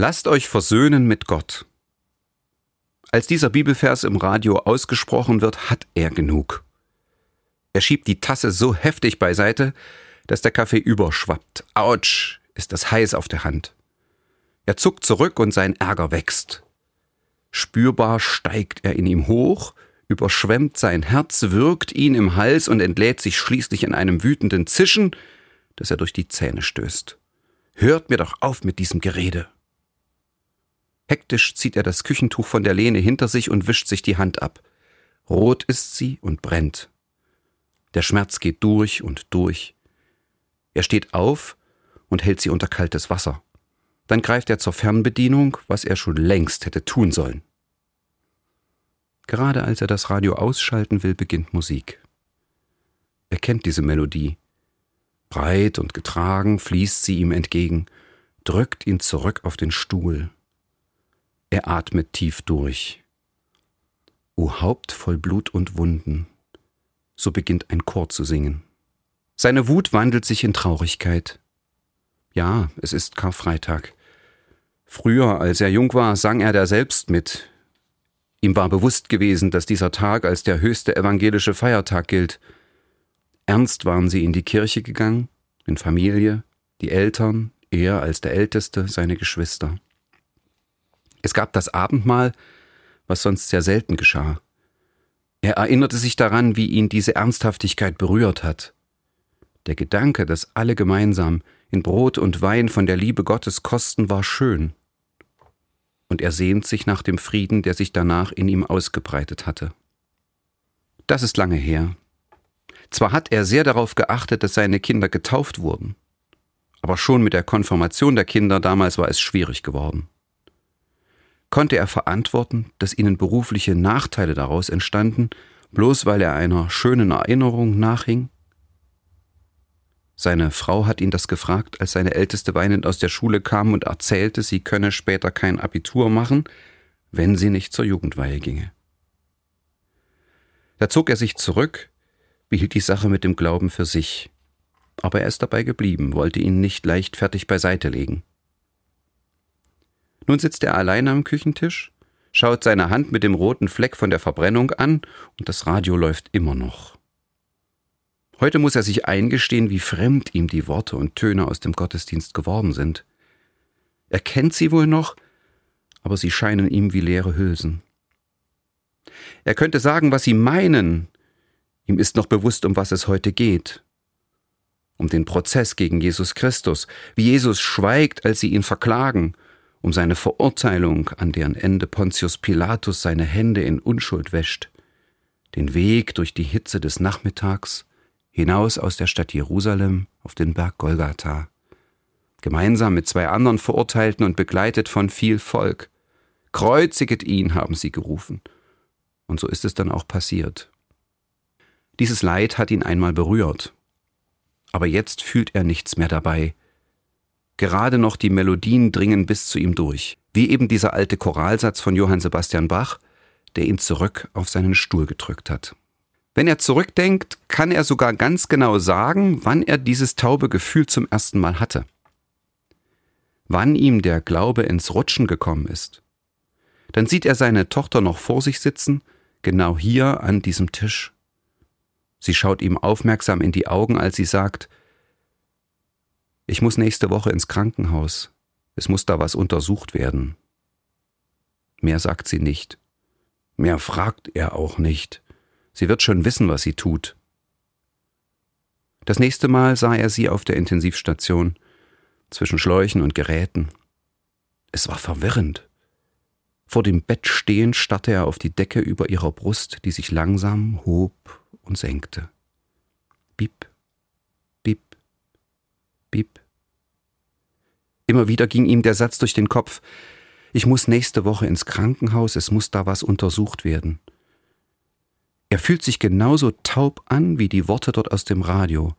Lasst euch versöhnen mit Gott. Als dieser Bibelvers im Radio ausgesprochen wird, hat er genug. Er schiebt die Tasse so heftig beiseite, dass der Kaffee überschwappt. Autsch, ist das heiß auf der Hand. Er zuckt zurück und sein Ärger wächst. Spürbar steigt er in ihm hoch, überschwemmt sein Herz, wirkt ihn im Hals und entlädt sich schließlich in einem wütenden Zischen, das er durch die Zähne stößt. Hört mir doch auf mit diesem Gerede. Hektisch zieht er das Küchentuch von der Lehne hinter sich und wischt sich die Hand ab. Rot ist sie und brennt. Der Schmerz geht durch und durch. Er steht auf und hält sie unter kaltes Wasser. Dann greift er zur Fernbedienung, was er schon längst hätte tun sollen. Gerade als er das Radio ausschalten will, beginnt Musik. Er kennt diese Melodie. Breit und getragen fließt sie ihm entgegen, drückt ihn zurück auf den Stuhl. Er atmet tief durch. O Haupt voll Blut und Wunden. So beginnt ein Chor zu singen. Seine Wut wandelt sich in Traurigkeit. Ja, es ist Karfreitag. Früher, als er jung war, sang er da selbst mit. Ihm war bewusst gewesen, dass dieser Tag als der höchste evangelische Feiertag gilt. Ernst waren sie in die Kirche gegangen, in Familie, die Eltern, er als der Älteste, seine Geschwister. Es gab das Abendmahl, was sonst sehr selten geschah. Er erinnerte sich daran, wie ihn diese Ernsthaftigkeit berührt hat. Der Gedanke, dass alle gemeinsam in Brot und Wein von der Liebe Gottes kosten, war schön und er sehnt sich nach dem Frieden, der sich danach in ihm ausgebreitet hatte. Das ist lange her. Zwar hat er sehr darauf geachtet, dass seine Kinder getauft wurden, aber schon mit der Konfirmation der Kinder damals war es schwierig geworden. Konnte er verantworten, dass ihnen berufliche Nachteile daraus entstanden, bloß weil er einer schönen Erinnerung nachhing? Seine Frau hat ihn das gefragt, als seine Älteste weinend aus der Schule kam und erzählte, sie könne später kein Abitur machen, wenn sie nicht zur Jugendweihe ginge. Da zog er sich zurück, behielt die Sache mit dem Glauben für sich, aber er ist dabei geblieben, wollte ihn nicht leichtfertig beiseite legen. Nun sitzt er allein am Küchentisch, schaut seine Hand mit dem roten Fleck von der Verbrennung an und das Radio läuft immer noch. Heute muss er sich eingestehen, wie fremd ihm die Worte und Töne aus dem Gottesdienst geworden sind. Er kennt sie wohl noch, aber sie scheinen ihm wie leere Hülsen. Er könnte sagen, was sie meinen. Ihm ist noch bewusst, um was es heute geht. Um den Prozess gegen Jesus Christus, wie Jesus schweigt, als sie ihn verklagen, um seine Verurteilung, an deren Ende Pontius Pilatus seine Hände in Unschuld wäscht, den Weg durch die Hitze des Nachmittags, hinaus aus der Stadt Jerusalem auf den Berg Golgatha, gemeinsam mit zwei anderen Verurteilten und begleitet von viel Volk. Kreuziget ihn, haben sie gerufen. Und so ist es dann auch passiert. Dieses Leid hat ihn einmal berührt, aber jetzt fühlt er nichts mehr dabei. Gerade noch die Melodien dringen bis zu ihm durch, wie eben dieser alte Choralsatz von Johann Sebastian Bach, der ihn zurück auf seinen Stuhl gedrückt hat. Wenn er zurückdenkt, kann er sogar ganz genau sagen, wann er dieses taube Gefühl zum ersten Mal hatte. Wann ihm der Glaube ins Rutschen gekommen ist. Dann sieht er seine Tochter noch vor sich sitzen, genau hier an diesem Tisch. Sie schaut ihm aufmerksam in die Augen, als sie sagt, ich muss nächste Woche ins Krankenhaus. Es muss da was untersucht werden. Mehr sagt sie nicht. Mehr fragt er auch nicht. Sie wird schon wissen, was sie tut. Das nächste Mal sah er sie auf der Intensivstation, zwischen Schläuchen und Geräten. Es war verwirrend. Vor dem Bett stehend starrte er auf die Decke über ihrer Brust, die sich langsam hob und senkte. Bip, bip. Immer wieder ging ihm der Satz durch den Kopf, ich muss nächste Woche ins Krankenhaus, es muss da was untersucht werden. Er fühlt sich genauso taub an wie die Worte dort aus dem Radio,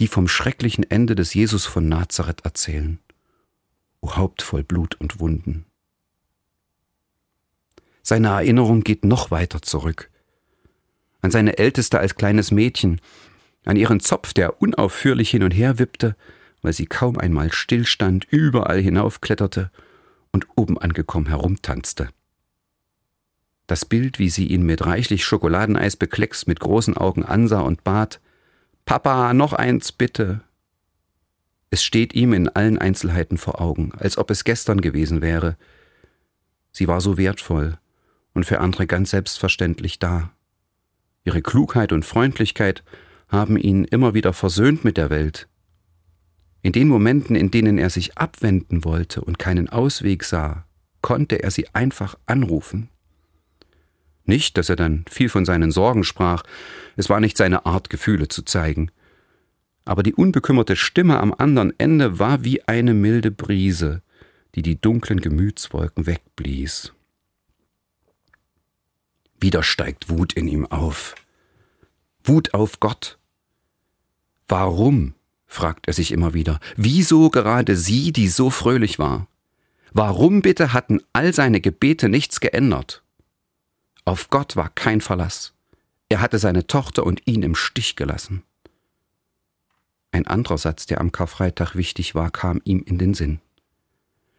die vom schrecklichen Ende des Jesus von Nazareth erzählen. O Haupt voll Blut und Wunden. Seine Erinnerung geht noch weiter zurück. An seine Älteste als kleines Mädchen, an ihren Zopf, der unaufhörlich hin und her wippte, weil sie kaum einmal stillstand, überall hinaufkletterte und oben angekommen herumtanzte. Das Bild, wie sie ihn mit reichlich Schokoladeneis bekleckst mit großen Augen ansah und bat, Papa, noch eins bitte. Es steht ihm in allen Einzelheiten vor Augen, als ob es gestern gewesen wäre. Sie war so wertvoll und für andere ganz selbstverständlich da. Ihre Klugheit und Freundlichkeit haben ihn immer wieder versöhnt mit der Welt. In den Momenten, in denen er sich abwenden wollte und keinen Ausweg sah, konnte er sie einfach anrufen. Nicht, dass er dann viel von seinen Sorgen sprach, es war nicht seine Art, Gefühle zu zeigen. Aber die unbekümmerte Stimme am anderen Ende war wie eine milde Brise, die die dunklen Gemütswolken wegblies. Wieder steigt Wut in ihm auf. Wut auf Gott. Warum? Fragt er sich immer wieder. Wieso gerade sie, die so fröhlich war? Warum bitte hatten all seine Gebete nichts geändert? Auf Gott war kein Verlass. Er hatte seine Tochter und ihn im Stich gelassen. Ein anderer Satz, der am Karfreitag wichtig war, kam ihm in den Sinn.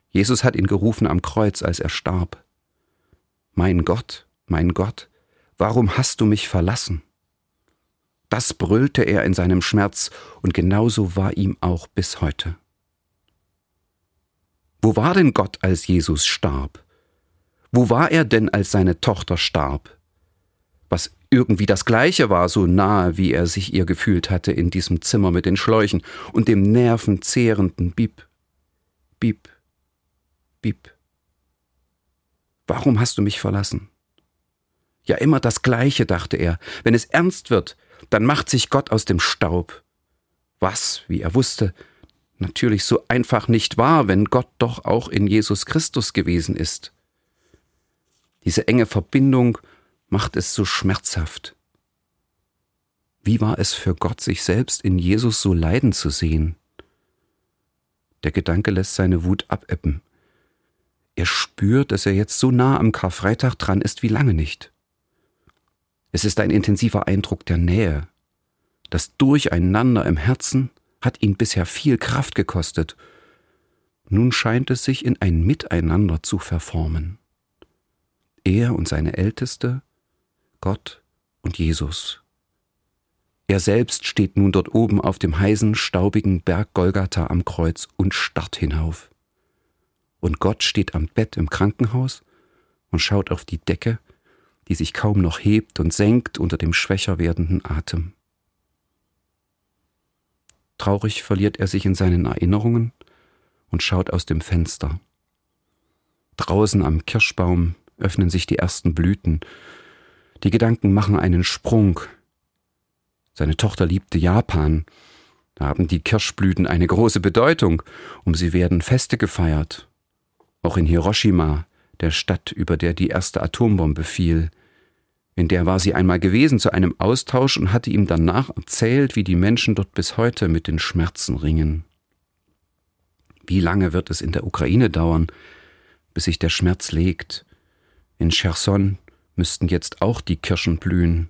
Jesus hat ihn gerufen am Kreuz, als er starb. Mein Gott, mein Gott, warum hast du mich verlassen? Das brüllte er in seinem Schmerz, und genauso war ihm auch bis heute. Wo war denn Gott, als Jesus starb? Wo war er denn, als seine Tochter starb? Was irgendwie das gleiche war, so nahe, wie er sich ihr gefühlt hatte in diesem Zimmer mit den Schläuchen und dem nervenzehrenden Bip, Bip, Bip. Warum hast du mich verlassen? Ja, immer das Gleiche, dachte er. Wenn es ernst wird, dann macht sich Gott aus dem Staub. Was, wie er wusste, natürlich so einfach nicht war, wenn Gott doch auch in Jesus Christus gewesen ist. Diese enge Verbindung macht es so schmerzhaft. Wie war es für Gott, sich selbst in Jesus so leiden zu sehen? Der Gedanke lässt seine Wut abebben. Er spürt, dass er jetzt so nah am Karfreitag dran ist wie lange nicht. Es ist ein intensiver Eindruck der Nähe. Das Durcheinander im Herzen hat ihn bisher viel Kraft gekostet. Nun scheint es sich in ein Miteinander zu verformen. Er und seine Älteste, Gott und Jesus. Er selbst steht nun dort oben auf dem heißen, staubigen Berg Golgatha am Kreuz und starrt hinauf. Und Gott steht am Bett im Krankenhaus und schaut auf die Decke, die sich kaum noch hebt und senkt unter dem schwächer werdenden Atem. Traurig verliert er sich in seinen Erinnerungen und schaut aus dem Fenster. Draußen am Kirschbaum öffnen sich die ersten Blüten. Die Gedanken machen einen Sprung. Seine Tochter liebte Japan. Da haben die Kirschblüten eine große Bedeutung, um sie werden Feste gefeiert. Auch in Hiroshima der Stadt, über der die erste Atombombe fiel. In der war sie einmal gewesen zu einem Austausch und hatte ihm danach erzählt, wie die Menschen dort bis heute mit den Schmerzen ringen. Wie lange wird es in der Ukraine dauern, bis sich der Schmerz legt? In Cherson müssten jetzt auch die Kirschen blühen.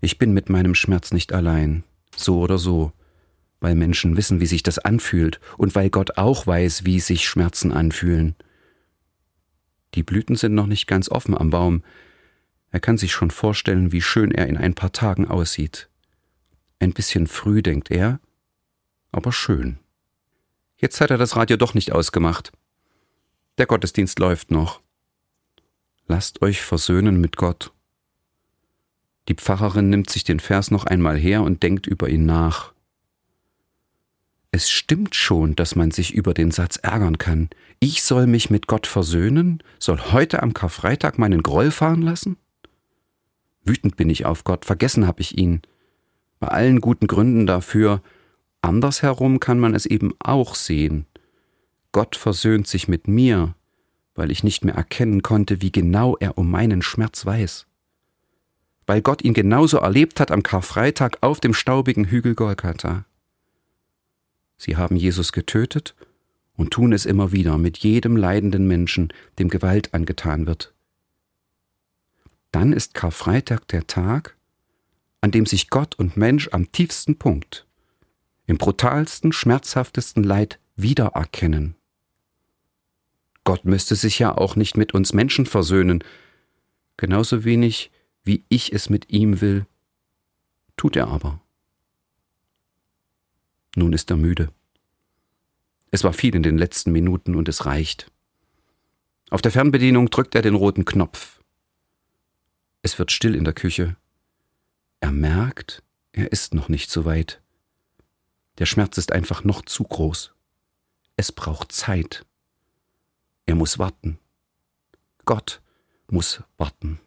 Ich bin mit meinem Schmerz nicht allein, so oder so, weil Menschen wissen, wie sich das anfühlt und weil Gott auch weiß, wie sich Schmerzen anfühlen. Die Blüten sind noch nicht ganz offen am Baum. Er kann sich schon vorstellen, wie schön er in ein paar Tagen aussieht. Ein bisschen früh, denkt er, aber schön. Jetzt hat er das Radio doch nicht ausgemacht. Der Gottesdienst läuft noch. Lasst euch versöhnen mit Gott. Die Pfarrerin nimmt sich den Vers noch einmal her und denkt über ihn nach. Es stimmt schon, dass man sich über den Satz ärgern kann. Ich soll mich mit Gott versöhnen, soll heute am Karfreitag meinen Groll fahren lassen? Wütend bin ich auf Gott, vergessen habe ich ihn. Bei allen guten Gründen dafür, andersherum kann man es eben auch sehen. Gott versöhnt sich mit mir, weil ich nicht mehr erkennen konnte, wie genau er um meinen Schmerz weiß. Weil Gott ihn genauso erlebt hat am Karfreitag auf dem staubigen Hügel Golgatha. Sie haben Jesus getötet und tun es immer wieder mit jedem leidenden Menschen, dem Gewalt angetan wird. Dann ist Karfreitag der Tag, an dem sich Gott und Mensch am tiefsten Punkt, im brutalsten, schmerzhaftesten Leid wiedererkennen. Gott müsste sich ja auch nicht mit uns Menschen versöhnen, genauso wenig wie ich es mit ihm will, tut er aber. Nun ist er müde. Es war viel in den letzten Minuten und es reicht. Auf der Fernbedienung drückt er den roten Knopf. Es wird still in der Küche. Er merkt, er ist noch nicht so weit. Der Schmerz ist einfach noch zu groß. Es braucht Zeit. Er muss warten. Gott muss warten.